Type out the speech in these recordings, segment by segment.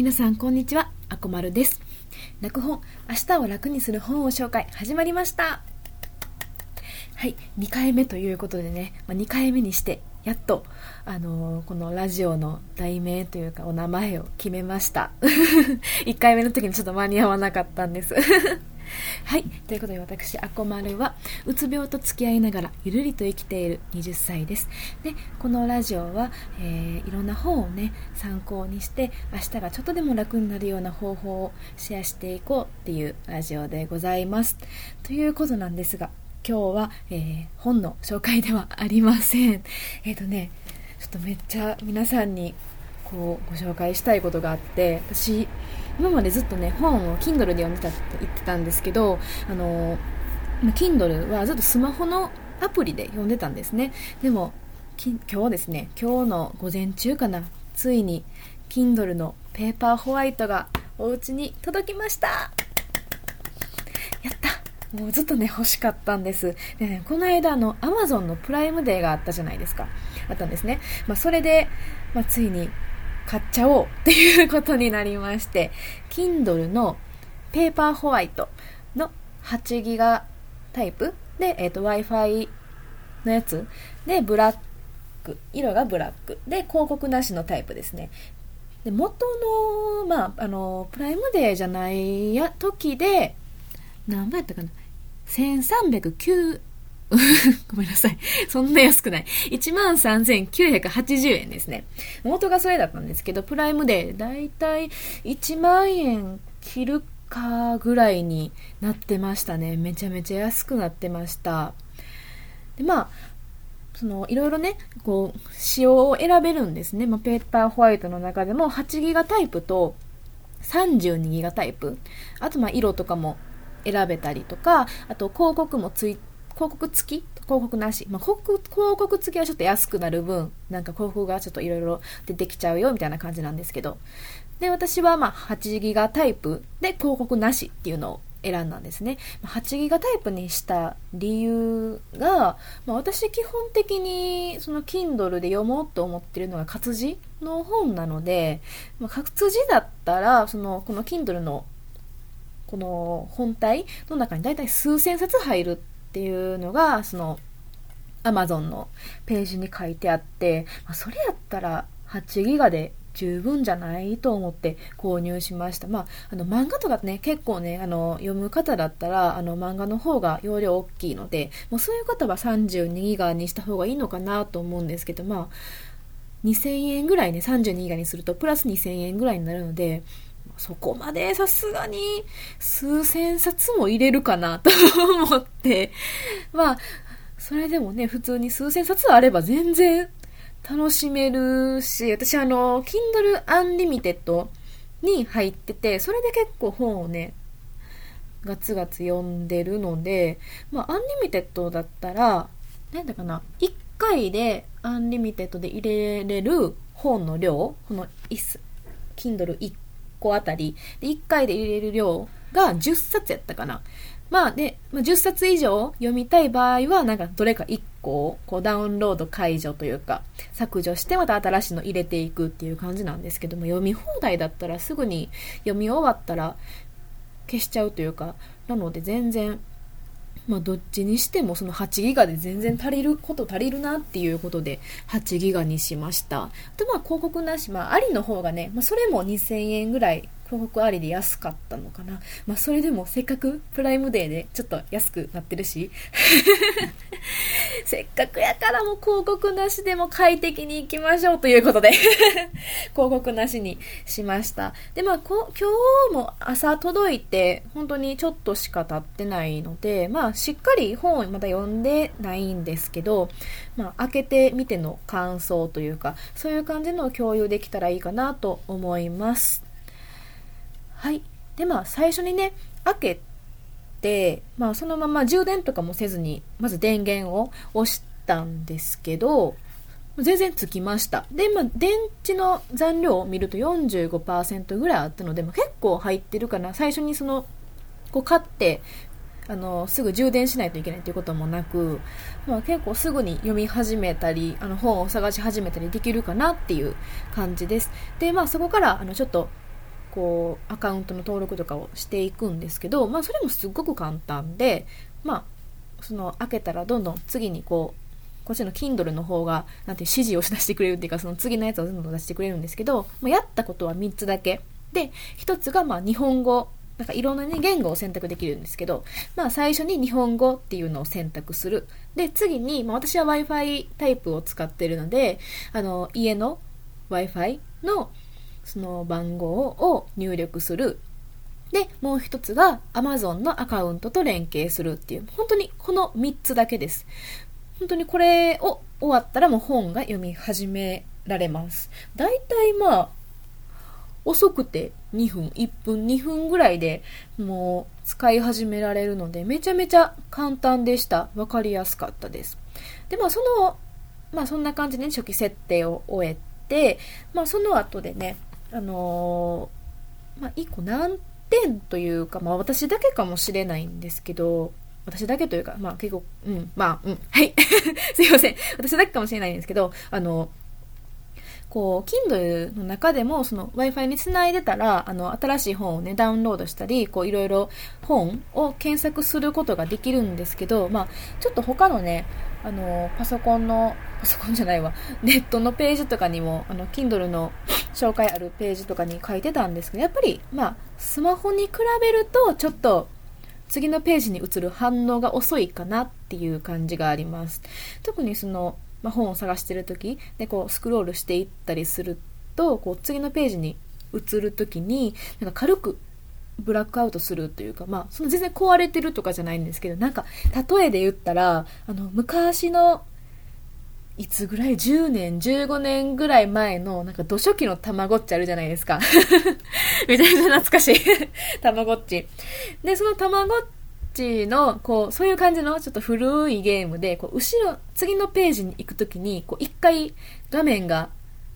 皆さんこんにちは、あこまるです。泣く本、明日を楽にする本を紹介、始まりました。はい、2回目ということでね、まあ、2回目にして、やっと、あのーこのラジオの題名というか、お名前を決めました。1回目の時にちょっと間に合わなかったんです。はい。ということで私、あこまるは、うつ病と付き合いながら、ゆるりと生きている20歳です。で、このラジオは、えーいろんな本をね、参考にして、明日がちょっとでも楽になるような方法をシェアしていこうっていうラジオでございます。ということなんですが、今日は、えー本の紹介ではありません。えっ、とね、ちょっとめっちゃ皆さんにこうご紹介したいことがあって私今までずっとね本を Kindle で読んでたって言ってたんですけどあのま Kindle はずっとスマホのアプリで読んでたんですねでも今日ですね今日の午前中かなついに Kindle のペーパーホワイトがお家に届きましたやったもうずっとね、欲しかったんです。でね、この間、あの、アマゾンのプライムデーがあったじゃないですか。あったんですね。まあ、それで、まあ、ついに買っちゃおうっていうことになりまして、Kindle のペーパーホワイトの8ギガタイプで、えっ、と、Wi-Fi のやつで、ブラック、色がブラックで、広告なしのタイプですね。で元の、まあ、あの、プライムデーじゃないや、時で、何倍やったかな ?1309、ごめんなさい。そんな安くない。13,980円ですね。元がそれだったんですけど、プライムデー、だいたい1万円切るかぐらいになってましたね。めちゃめちゃ安くなってました。で、まあ、そのいろいろねこう仕様を選べるんですね、まあ、ペーパーホワイトの中でも8ギガタイプと32ギガタイプあとまあ色とかも選べたりとかあと広告もつい広告付き？広告なし、まあ、広告広告付きはちょっと安くなる分なんか広告がちょっといろいろ出てきちゃうよみたいな感じなんですけど。で私はまあ8ギガタイプで広告なしっていうのを選んだんですね。8ギガタイプにした理由が、まあ、私基本的にその Kindle で読もうと思ってるのが活字の本なので、まあ、活字だったら、その、この Kindle のこの本体の中に大体数千冊入るっていうのが、その、Amazon のページに書いてあって、まあ、それやったら8ギガで十分じゃないと思って購入しました。まあ、あの漫画とかね、結構ね、あの、読む方だったら、あの漫画の方が容量大きいので、もうそういう方は32ギガにした方がいいのかなと思うんですけど、まあ、2000円ぐらいね、32ギガにすると、プラス2000円ぐらいになるので、そこまでさすがに数千冊も入れるかなと 思って、まあ、それでもね、普通に数千冊あれば全然楽しめるし、私あの、Kindle Unlimited に入ってて、それで結構本をね、ガツガツ読んでるので、まあ、アンリミテッドだったら、なんだかな、1回でアンリミテッドで入れれる本の量、この Kindle1 個あたり、で1回で入れる量が10冊やったかな。まあで、まあ、10冊以上読みたい場合は、なんかどれか1個をこうダウンロード解除というか、削除してまた新しいの入れていくっていう感じなんですけども、読み放題だったらすぐに読み終わったら消しちゃうというか、なので全然、まあどっちにしてもその8ギガで全然足りること足りるなっていうことで8ギガにしました。あとまあ広告なし、まあありの方がね、まあそれも2000円ぐらい広告ありで安かったのかな。まあそれでもせっかくプライムデーでちょっと安くなってるし、せっかくやからもう広告なしでも快適に行きましょうということで 広告なしにしました。で、まあこ今日も朝届いて本当にちょっとしか経ってないので、まあしっかり本をまだ読んでないんですけど、まあ開けてみての感想というか、そういう感じのを共有できたらいいかなと思います。はい。で、まあ、最初にね、開けて、まあ、そのまま充電とかもせずに、まず電源を押したんですけど、全然つきました。で、まあ、電池の残量を見ると45%ぐらいあったので、まあ、結構入ってるかな。最初にその、こう買って、あの、すぐ充電しないといけないということもなく、まあ、結構すぐに読み始めたり、あの、本を探し始めたりできるかなっていう感じです。で、まあ、そこから、あの、ちょっと、こうアカウントの登録とかをしていくんですけど、まあ、それもすっごく簡単で、まあ、その開けたらどんどん次にこうこっちの Kindle の方がなんて指示を出してくれるっていうかその次のやつをどんどん出してくれるんですけど、まあ、やったことは3つだけで1つがまあ日本語なんかいろんなね、言語を選択できるんですけど、まあ最初に日本語っていうのを選択する。で、次に、まあ私は Wi-Fi タイプを使ってるので、あの、家の Wi-Fi のその番号を入力する。で、もう一つが Amazon のアカウントと連携するっていう、本当にこの3つだけです。本当にこれを終わったらもう本が読み始められます。だいたいまあ、遅くて2分、1分、2分ぐらいでもう使い始められるので、めちゃめちゃ簡単でした。わかりやすかったです。で、まあその、まあそんな感じで、初期設定を終えて、まあその後でね、あのー、まあ1個難点というか、まあ私だけかもしれないんですけど、私だけというか、まあ結構、うん、まあ、うん、はい。すいません。私だけかもしれないんですけど、あの、こう、Kindle の中でも、その Wi-Fi につないでたら、あの、新しい本をね、ダウンロードしたり、こう、いろいろ本を検索することができるんですけど、まあ、ちょっと他のね、あの、パソコンの、パソコンじゃないわ、ネットのページとかにも、あの、Kindle の紹介あるページとかに書いてたんですけど、やっぱり、まあ、スマホに比べると、ちょっと、次のページに移る反応が遅いかなっていう感じがあります。特にその、まあ、本を探してる時でこうスクロールしていったりするとこう次のページに移る時になんか軽くブラックアウトするというか、まあ、その全然壊れてるとかじゃないんですけど、なんか、例えで言ったら、あの、昔の、いつぐらい ?10 年、15年ぐらい前の、なんか、土初期のたまごっちあるじゃないですか。めちゃめちゃ懐かしい たまごっち。で、そのたまごっちの、こう、そういう感じのちょっと古いゲームで、こう、後ろ、次のページに行くときに、こう、一回画面が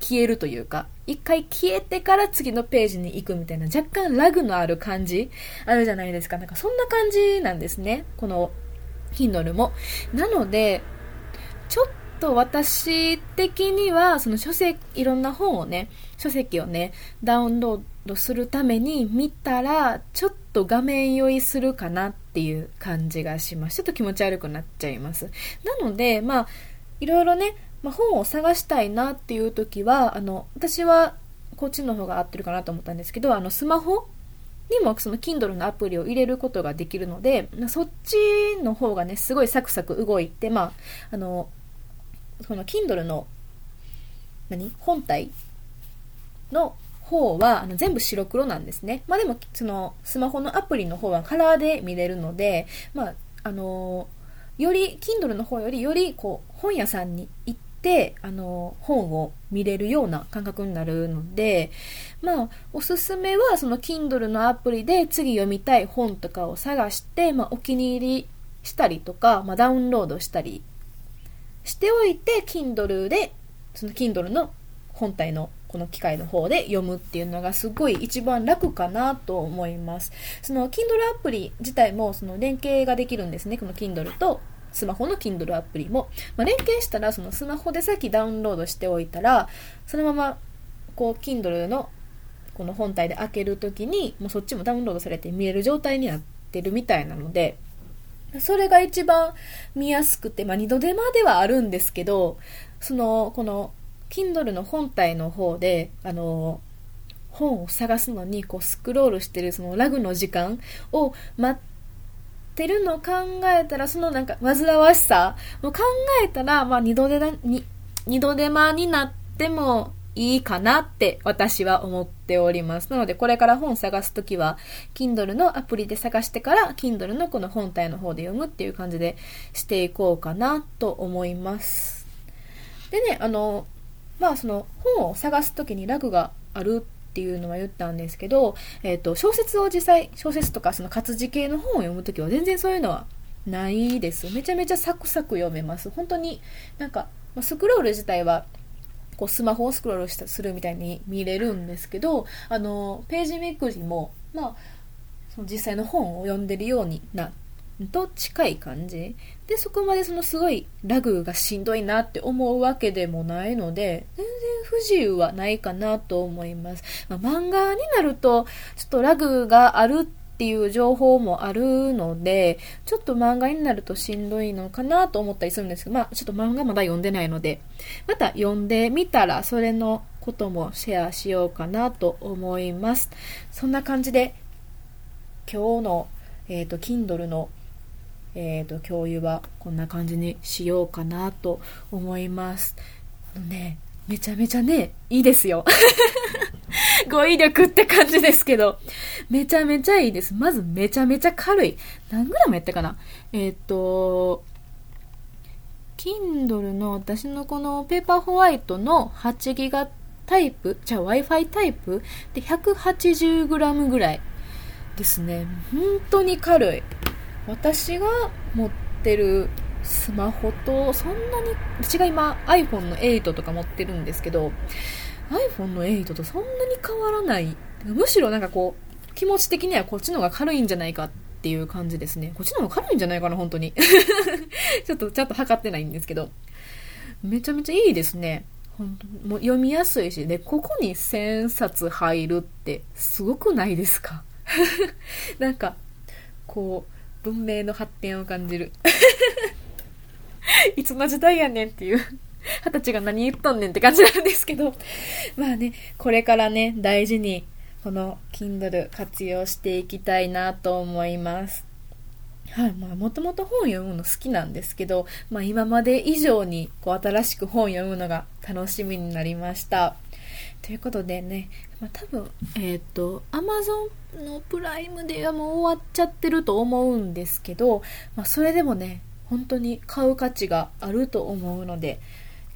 消えるというか、一回消えてから次のページに行くみたいな、若干ラグのある感じあるじゃないですか。なんかそんな感じなんですね。この、Kindle も。なので、ちょっと私的には、その書籍、いろんな本をね、書籍をね、ダウンロードするために見たら、ちょっと画面酔いするかなっていう感じがします。ちょっと気持ち悪くなっちゃいます。なので、まあ、いろいろね、まあ、本を探したいなっていう時は、あの、私はこっちの方が合ってるかなと思ったんですけど、あの、スマホにもその Kindle のアプリを入れることができるので、そっちの方がね、すごいサクサク動いて、まあ、あの、この Kindle の、何？本体の方はあの全部白黒なんですね。まあでも、そのスマホのアプリの方はカラーで見れるので、まあ、あのより、Kindle の方よりよりこう本屋さんに行って、あの本を見れるような感覚になるので、まあ、おすすめはその Kindle のアプリで次読みたい本とかを探して、まあ、お気に入りしたりとか、まあ、ダウンロードしたりしておいて、Kindle で、その Kindle の本体のこの機械の方で読むっていうのがすごい一番楽かなと思います。その Kindle アプリ自体もその連携ができるんですね。この Kindle とスマホの Kindle アプリも。まあ、連携したらそのスマホでさっきダウンロードしておいたら、そのままこう Kindle のこの本体で開けるときにもうそっちもダウンロードされて見える状態になってるみたいなので、それが一番見やすくて、まあ、二度手間ではあるんですけど、その、この、Kindle の本体の方で、あの、本を探すのに、こう、スクロールしてるそのラグの時間を待っててるのを考えたら、そのなんか、煩わしさを考えたら、まあ、二度手に、二度手間になってもいいかなって私は思っております。なのでこれから本探すときは Kindle のアプリで探してから Kindle のこの本体の方で読むっていう感じでしていこうかなと思います。でね、あの、まあその本を探すときにラグがあるっていうのは言ったんですけど、えっ、ー、と、小説を実際、小説とかその活字系の本を読むときは全然そういうのはないです。めちゃめちゃサクサク読めます。本当になんか、スクロール自体はこうスマホをスクロールしたするみたいに見れるんですけど、あの、ページめくりも、まあ、その実際の本を読んでるようになっと近い感じでそこまでそのすごいラグがしんどいなって思うわけでもないので全然不自由はないかなと思います、まあ、漫画になるとちょっとラグがあるっていう情報もあるのでちょっと漫画になるとしんどいのかなと思ったりするんですけどまあちょっと漫画まだ読んでないのでまた読んでみたらそれのこともシェアしようかなと思いますそんな感じで今日のえっ、ー、と Kindle のえーと、共有はこんな感じにしようかなと思います。あのね、めちゃめちゃね、いいですよ。語彙力って感じですけど、めちゃめちゃいいです。まずめちゃめちゃ軽い。何グラムやったかな？えっ、と、Kindle の私のこのペーパーホワイトの8ギガタイプ、じゃあ Wi-Fi タイプ？で 180g ぐらいですね。本当に軽い。私が持ってるスマホとそんなに私が今 iPhone の8とか持ってるんですけど iPhone の8とそんなに変わらない。むしろなんかこう気持ち的にはこっちの方が軽いんじゃないかっていう感じですね。こっちの方が軽いんじゃないかな本当に。ちょっとちゃんと測ってないんですけど。めちゃめちゃいいですね。本当もう読みやすいし。でここに1000冊入るってすごくないですか？なんかこう文明の発展を感じる。いつの時代やねんっていう。二十歳が何言っとんねんって感じなんですけど。まあね、これからね、大事にこの Kindle 活用していきたいなと思います。はい、まあ、もともと本読むの好きなんですけど、まあ、今まで以上にこう新しく本読むのが楽しみになりました。ということでね、まあ、多分、えっ、ー、と、アマゾンのプライムではもう終わっちゃってると思うんですけど、まあ、それでもね、本当に買う価値があると思うので、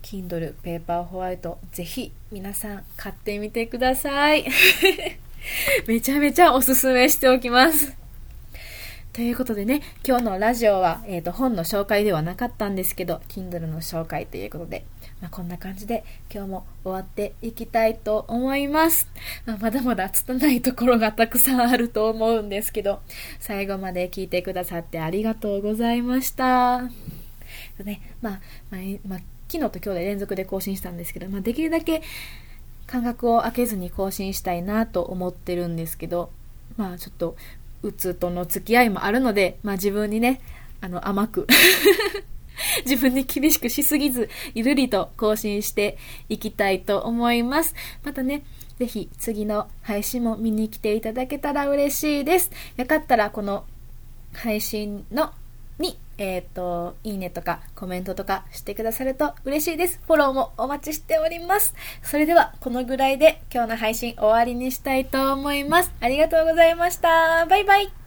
Kindle ペーパーホワイト、ぜひ皆さん買ってみてください。めちゃめちゃおすすめしておきます。ということでね、今日のラジオは、えっ、ー、と、本の紹介ではなかったんですけど、Kindle の紹介ということで、まあ、こんな感じで今日も終わっていきたいと思います。まあ、まだまだ拙いところがたくさんあると思うんですけど、最後まで聞いてくださってありがとうございました。ね、まあ、まあ、昨日と今日で連続で更新したんですけど、まあ、できるだけ間隔を空けずに更新したいなと思ってるんですけど、まあちょっと、うつとの付き合いもあるので、まあ自分にね、あの甘く 自分に厳しくしすぎず、ゆるりと更新していきたいと思います。またね、ぜひ次の配信も見に来ていただけたら嬉しいです。よかったらこの配信のに、えっ、ー、と、いいねとかコメントとかしてくださると嬉しいです。フォローもお待ちしております。それでは、このぐらいで今日の配信終わりにしたいと思います。ありがとうございました。バイバイ。